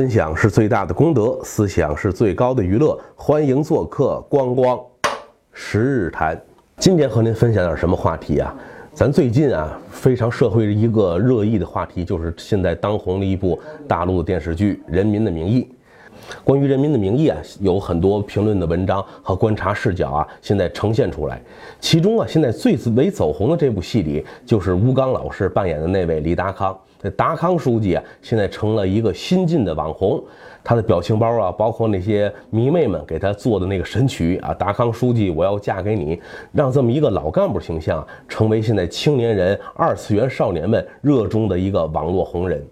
分享是最大的功德，思想是最高的娱乐。欢迎做客光光十日谈。今天和您。分享点什么话题啊？咱最近啊，非常社会的一个热议的话题，就是现在当红的一部大陆的电视剧《人民的名义》。关于《人民的名义》啊，有很多评论的文章和观察视角啊，现在呈现出来。其中啊，现在最为走红的这部戏里，就是吴刚老师扮演的那位李达康。这达康书记啊，现在成了一个新晋的网红。他的表情包啊，包括那些迷妹们给他做的那个神曲啊，“达康书记，我要嫁给你”，让这么一个老干部形象成为现在青年人、二次元少年们热衷的一个网络红人。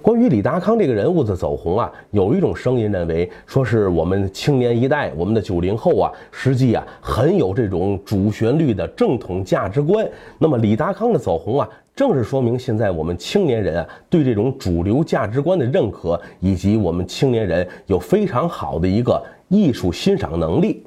关于李达康这个人物的走红啊，有一种声音认为，说是我们青年一代，我们的九零后啊，实际啊很有这种主旋律的正统价值观。那么李达康的走红啊，正是说明现在我们青年人啊对这种主流价值观的认可，以及我们青年人有非常好的一个艺术欣赏能力。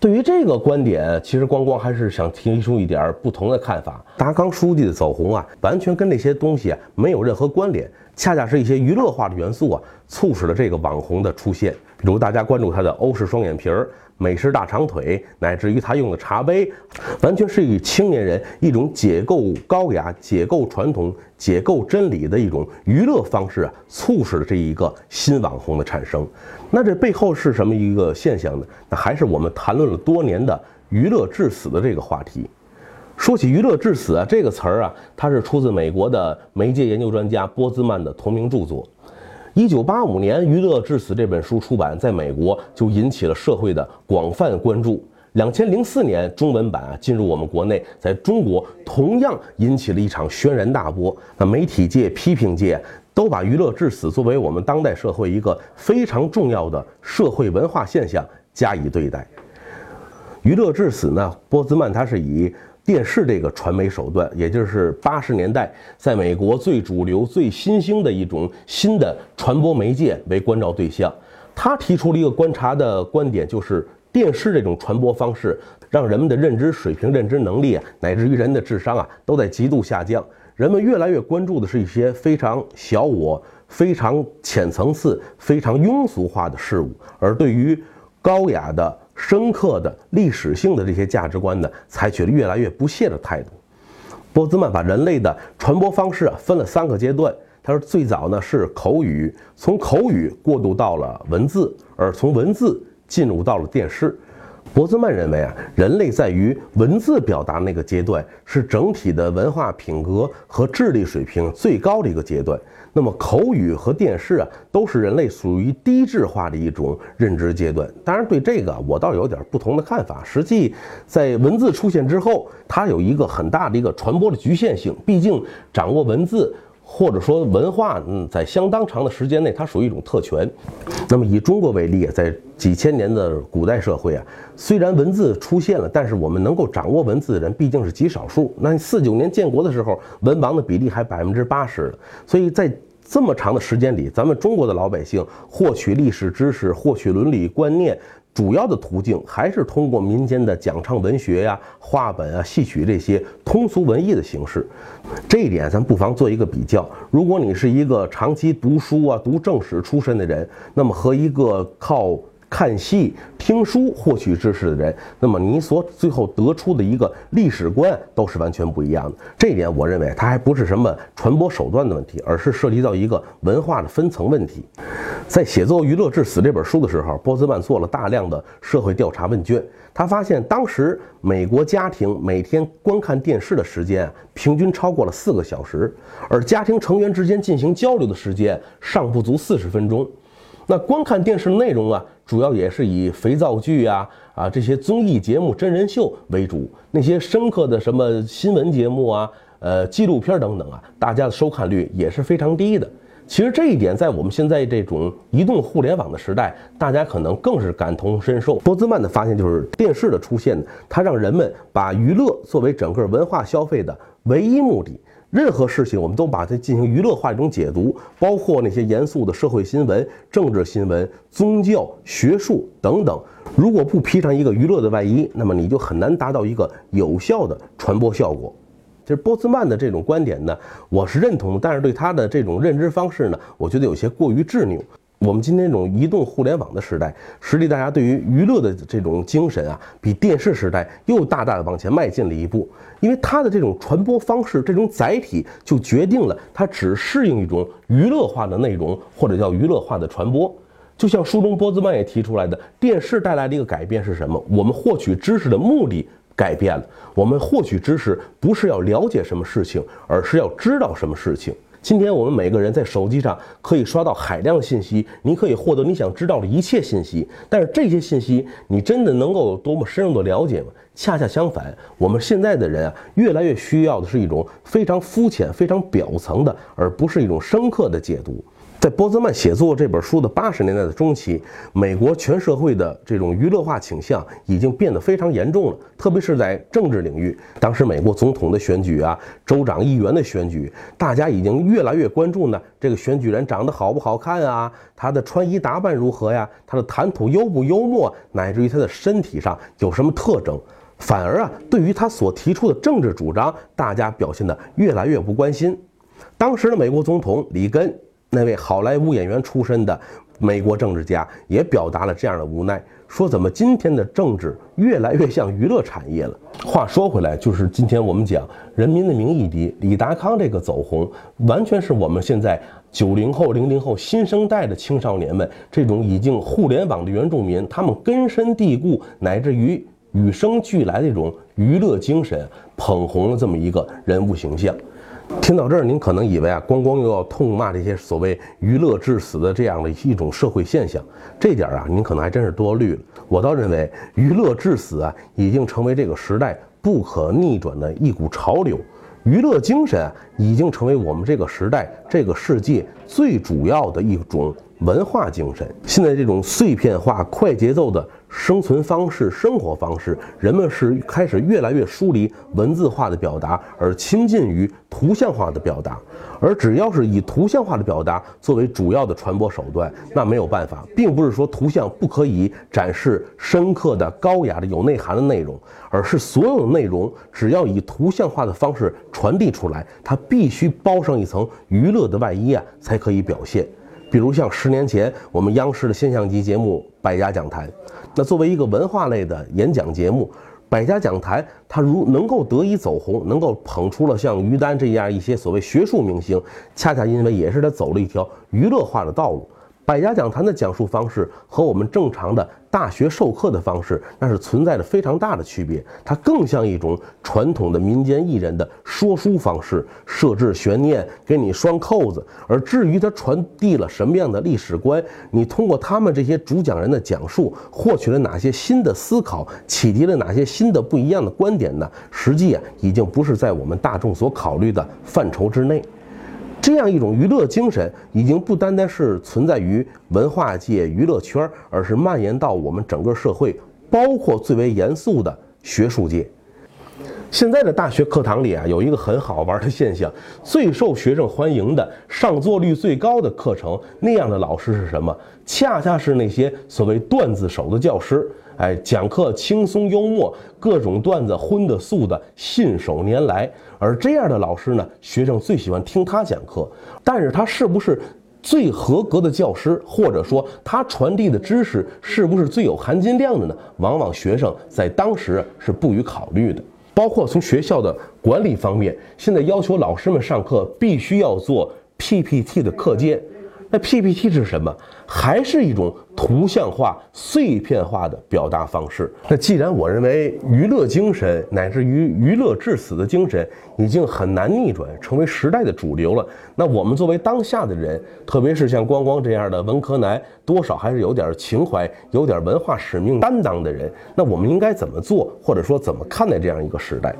对于这个观点，其实光光还是想提出一点不同的看法。达康书记的走红啊，完全跟那些东西啊没有任何关联，恰恰是一些娱乐化的元素啊，促使了这个网红的出现。比如大家关注他的欧式双眼皮儿。美式大长腿，乃至于他用的茶杯，完全是与青年人一种解构高雅、解构传统、解构真理的一种娱乐方式啊，促使了这一个新网红的产生。那这背后是什么一个现象呢？那还是我们谈论了多年的“娱乐致死”的这个话题。说起“娱乐致死”啊这个词儿啊，它是出自美国的媒介研究专家波兹曼的同名著作。一九八五年，《娱乐至死》这本书出版，在美国就引起了社会的广泛关注。两千零四年，中文版进入我们国内，在中国同样引起了一场轩然大波。那媒体界、批评界都把《娱乐至死》作为我们当代社会一个非常重要的社会文化现象加以对待。《娱乐至死》呢，波兹曼他是以。电视这个传媒手段，也就是八十年代在美国最主流、最新兴的一种新的传播媒介为关照对象。他提出了一个观察的观点，就是电视这种传播方式，让人们的认知水平、认知能力啊，乃至于人的智商啊，都在极度下降。人们越来越关注的是一些非常小我、非常浅层次、非常庸俗化的事物，而对于高雅的。深刻的历史性的这些价值观呢，采取了越来越不屑的态度。波兹曼把人类的传播方式啊分了三个阶段。他说，最早呢是口语，从口语过渡到了文字，而从文字进入到了电视。博兹曼认为啊，人类在于文字表达那个阶段是整体的文化品格和智力水平最高的一个阶段。那么口语和电视啊，都是人类属于低质化的一种认知阶段。当然，对这个我倒有点不同的看法。实际在文字出现之后，它有一个很大的一个传播的局限性。毕竟掌握文字。或者说文化，嗯，在相当长的时间内，它属于一种特权。那么以中国为例，在几千年的古代社会啊，虽然文字出现了，但是我们能够掌握文字的人毕竟是极少数。那四九年建国的时候，文盲的比例还百分之八十所以在这么长的时间里，咱们中国的老百姓获取历史知识、获取伦理观念。主要的途径还是通过民间的讲唱文学呀、话本啊、戏曲这些通俗文艺的形式。这一点咱不妨做一个比较。如果你是一个长期读书啊、读正史出身的人，那么和一个靠。看戏、听书获取知识的人，那么你所最后得出的一个历史观都是完全不一样的。这一点，我认为它还不是什么传播手段的问题，而是涉及到一个文化的分层问题。在写作《娱乐至死》这本书的时候，波兹曼做了大量的社会调查问卷，他发现当时美国家庭每天观看电视的时间平均超过了四个小时，而家庭成员之间进行交流的时间尚不足四十分钟。那观看电视内容啊，主要也是以肥皂剧啊啊这些综艺节目、真人秀为主。那些深刻的什么新闻节目啊、呃纪录片等等啊，大家的收看率也是非常低的。其实这一点在我们现在这种移动互联网的时代，大家可能更是感同身受。波兹曼的发现就是电视的出现，它让人们把娱乐作为整个文化消费的唯一目的。任何事情，我们都把它进行娱乐化一种解读，包括那些严肃的社会新闻、政治新闻、宗教、学术等等。如果不披上一个娱乐的外衣，那么你就很难达到一个有效的传播效果。其实波斯曼的这种观点呢，我是认同的，但是对他的这种认知方式呢，我觉得有些过于执拗。我们今天这种移动互联网的时代，实际大家对于娱乐的这种精神啊，比电视时代又大大的往前迈进了一步。因为它的这种传播方式，这种载体就决定了它只适应一种娱乐化的内容，或者叫娱乐化的传播。就像书中波兹曼也提出来的，电视带来的一个改变是什么？我们获取知识的目的改变了。我们获取知识不是要了解什么事情，而是要知道什么事情。今天我们每个人在手机上可以刷到海量信息，你可以获得你想知道的一切信息。但是这些信息，你真的能够有多么深入的了解吗？恰恰相反，我们现在的人啊，越来越需要的是一种非常肤浅、非常表层的，而不是一种深刻的解读。在波兹曼写作这本书的八十年代的中期，美国全社会的这种娱乐化倾向已经变得非常严重了，特别是在政治领域。当时美国总统的选举啊，州长、议员的选举，大家已经越来越关注呢。这个选举人长得好不好看啊？他的穿衣打扮如何呀？他的谈吐幽不幽默？乃至于他的身体上有什么特征？反而啊，对于他所提出的政治主张，大家表现得越来越不关心。当时的美国总统里根。那位好莱坞演员出身的美国政治家也表达了这样的无奈，说：“怎么今天的政治越来越像娱乐产业了？”话说回来，就是今天我们讲《人民的名义》里李达康这个走红，完全是我们现在九零后、零零后新生代的青少年们这种已经互联网的原住民，他们根深蒂固乃至于与生俱来的这种娱乐精神，捧红了这么一个人物形象。听到这儿，您可能以为啊，光光又要痛骂这些所谓娱乐致死的这样的一种社会现象，这点啊，您可能还真是多虑了。我倒认为，娱乐致死啊，已经成为这个时代不可逆转的一股潮流。娱乐精神啊，已经成为我们这个时代、这个世界最主要的一种文化精神。现在这种碎片化、快节奏的。生存方式、生活方式，人们是开始越来越疏离文字化的表达，而亲近于图像化的表达。而只要是以图像化的表达作为主要的传播手段，那没有办法，并不是说图像不可以展示深刻的、高雅的、有内涵的内容，而是所有内容只要以图像化的方式传递出来，它必须包上一层娱乐的外衣啊，才可以表现。比如像十年前我们央视的现象级节目《百家讲坛》。那作为一个文化类的演讲节目，《百家讲坛》它如能够得以走红，能够捧出了像于丹这样一些所谓学术明星，恰恰因为也是他走了一条娱乐化的道路。百家讲坛的讲述方式和我们正常的大学授课的方式，那是存在着非常大的区别。它更像一种传统的民间艺人的说书方式，设置悬念，给你拴扣子。而至于它传递了什么样的历史观，你通过他们这些主讲人的讲述，获取了哪些新的思考，启迪了哪些新的不一样的观点呢？实际啊，已经不是在我们大众所考虑的范畴之内。这样一种娱乐精神，已经不单单是存在于文化界、娱乐圈，而是蔓延到我们整个社会，包括最为严肃的学术界。现在的大学课堂里啊，有一个很好玩的现象：最受学生欢迎的、上座率最高的课程，那样的老师是什么？恰恰是那些所谓段子手的教师。哎，讲课轻松幽默，各种段子荤的素的，信手拈来。而这样的老师呢，学生最喜欢听他讲课。但是他是不是最合格的教师，或者说他传递的知识是不是最有含金量的呢？往往学生在当时是不予考虑的。包括从学校的管理方面，现在要求老师们上课必须要做 PPT 的课件。那 PPT 是什么？还是一种图像化、碎片化的表达方式。那既然我认为娱乐精神乃至于娱乐致死的精神已经很难逆转，成为时代的主流了，那我们作为当下的人，特别是像光光这样的文科男，多少还是有点情怀、有点文化使命担当的人，那我们应该怎么做，或者说怎么看待这样一个时代？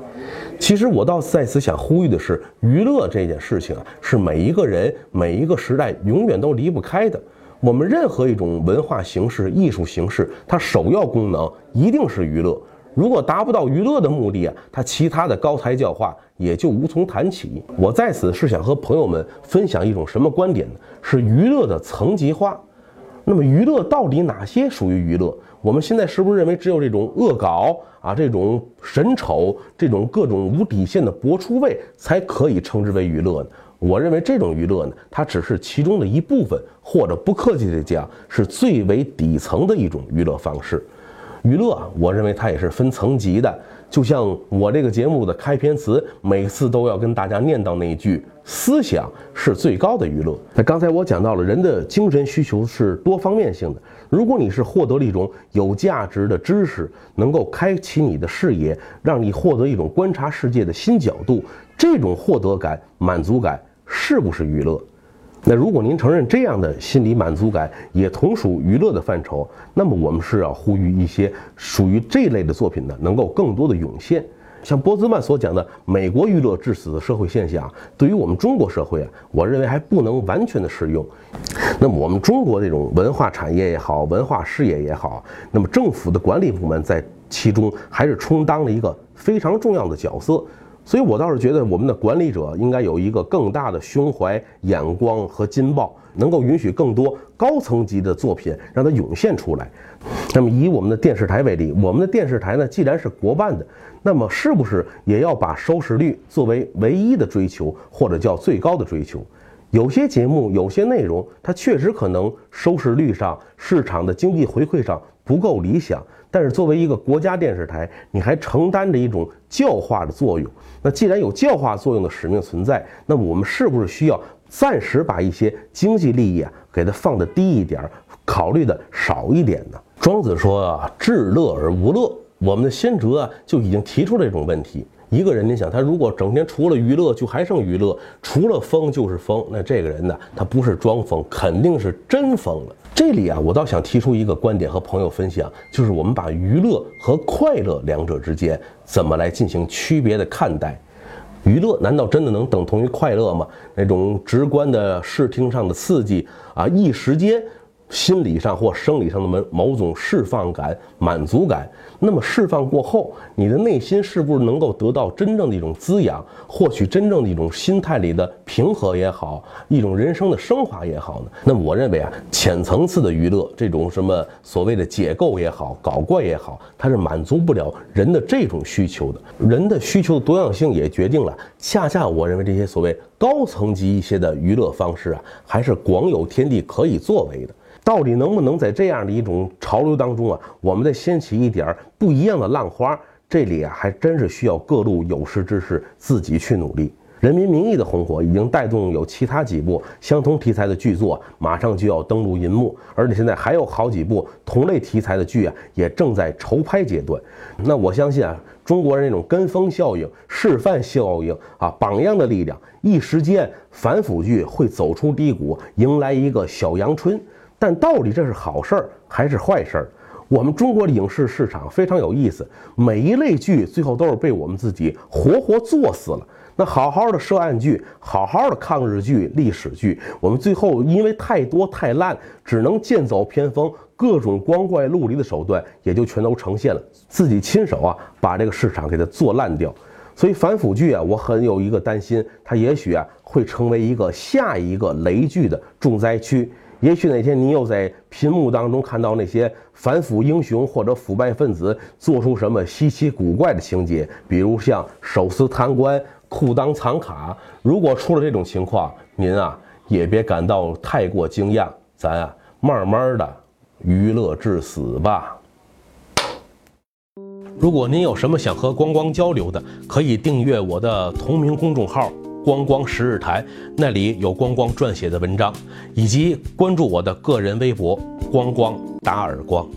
其实我倒在此想呼吁的是，娱乐这件事情啊，是每一个人、每一个时代永远都离不开的。我们任何一种文化形式、艺术形式，它首要功能一定是娱乐。如果达不到娱乐的目的啊，它其他的高台教化也就无从谈起。我在此是想和朋友们分享一种什么观点呢？是娱乐的层级化。那么娱乐到底哪些属于娱乐？我们现在是不是认为只有这种恶搞啊，这种神丑，这种各种无底线的博出位，才可以称之为娱乐呢？我认为这种娱乐呢，它只是其中的一部分，或者不客气地讲，是最为底层的一种娱乐方式。娱乐，我认为它也是分层级的。就像我这个节目的开篇词，每次都要跟大家念叨那一句：“思想是最高的娱乐。”那刚才我讲到了，人的精神需求是多方面性的。如果你是获得了一种有价值的知识，能够开启你的视野，让你获得一种观察世界的新角度，这种获得感、满足感是不是娱乐？那如果您承认这样的心理满足感也同属娱乐的范畴，那么我们是要呼吁一些属于这类的作品呢，能够更多的涌现。像波兹曼所讲的美国娱乐致死的社会现象，对于我们中国社会啊，我认为还不能完全的适用。那么我们中国这种文化产业也好，文化事业也好，那么政府的管理部门在其中还是充当了一个非常重要的角色。所以，我倒是觉得我们的管理者应该有一个更大的胸怀、眼光和劲爆，能够允许更多高层级的作品让它涌现出来。那么，以我们的电视台为例，我们的电视台呢，既然是国办的，那么是不是也要把收视率作为唯一的追求，或者叫最高的追求？有些节目、有些内容，它确实可能收视率上、市场的经济回馈上不够理想。但是作为一个国家电视台，你还承担着一种教化的作用。那既然有教化作用的使命存在，那么我们是不是需要暂时把一些经济利益啊给它放得低一点，考虑的少一点呢？庄子说啊，至乐而无乐。我们的先哲啊就已经提出这种问题。一个人，你想他如果整天除了娱乐就还剩娱乐，除了疯就是疯，那这个人呢，他不是装疯，肯定是真疯了。这里啊，我倒想提出一个观点和朋友分享，就是我们把娱乐和快乐两者之间怎么来进行区别的看待？娱乐难道真的能等同于快乐吗？那种直观的视听上的刺激啊，一时间。心理上或生理上的某某种释放感、满足感，那么释放过后，你的内心是不是能够得到真正的一种滋养，获取真正的一种心态里的平和也好，一种人生的升华也好呢？那么我认为啊，浅层次的娱乐，这种什么所谓的解构也好、搞怪也好，它是满足不了人的这种需求的。人的需求多样性也决定了，恰恰我认为这些所谓高层级一些的娱乐方式啊，还是广有天地可以作为的。到底能不能在这样的一种潮流当中啊，我们再掀起一点不一样的浪花？这里啊，还真是需要各路有识之士自己去努力。《人民名义》的红火已经带动有其他几部相同题材的剧作马上就要登陆银幕，而且现在还有好几部同类题材的剧啊，也正在筹拍阶段。那我相信啊，中国人那种跟风效应、示范效应啊、榜样的力量，一时间反腐剧会走出低谷，迎来一个小阳春。但到底这是好事儿还是坏事儿？我们中国的影视市场非常有意思，每一类剧最后都是被我们自己活活作死了。那好好的涉案剧，好好的抗日剧、历史剧，我们最后因为太多太烂，只能剑走偏锋，各种光怪陆离的手段也就全都呈现了，自己亲手啊把这个市场给它做烂掉。所以反腐剧啊，我很有一个担心，它也许啊会成为一个下一个雷剧的重灾区。也许哪天你又在屏幕当中看到那些反腐英雄或者腐败分子做出什么稀奇古怪的情节，比如像手撕贪官、裤裆藏卡。如果出了这种情况，您啊也别感到太过惊讶，咱啊慢慢的娱乐至死吧。如果您有什么想和光光交流的，可以订阅我的同名公众号。光光十日台，那里有光光撰写的文章，以及关注我的个人微博“光光打耳光”。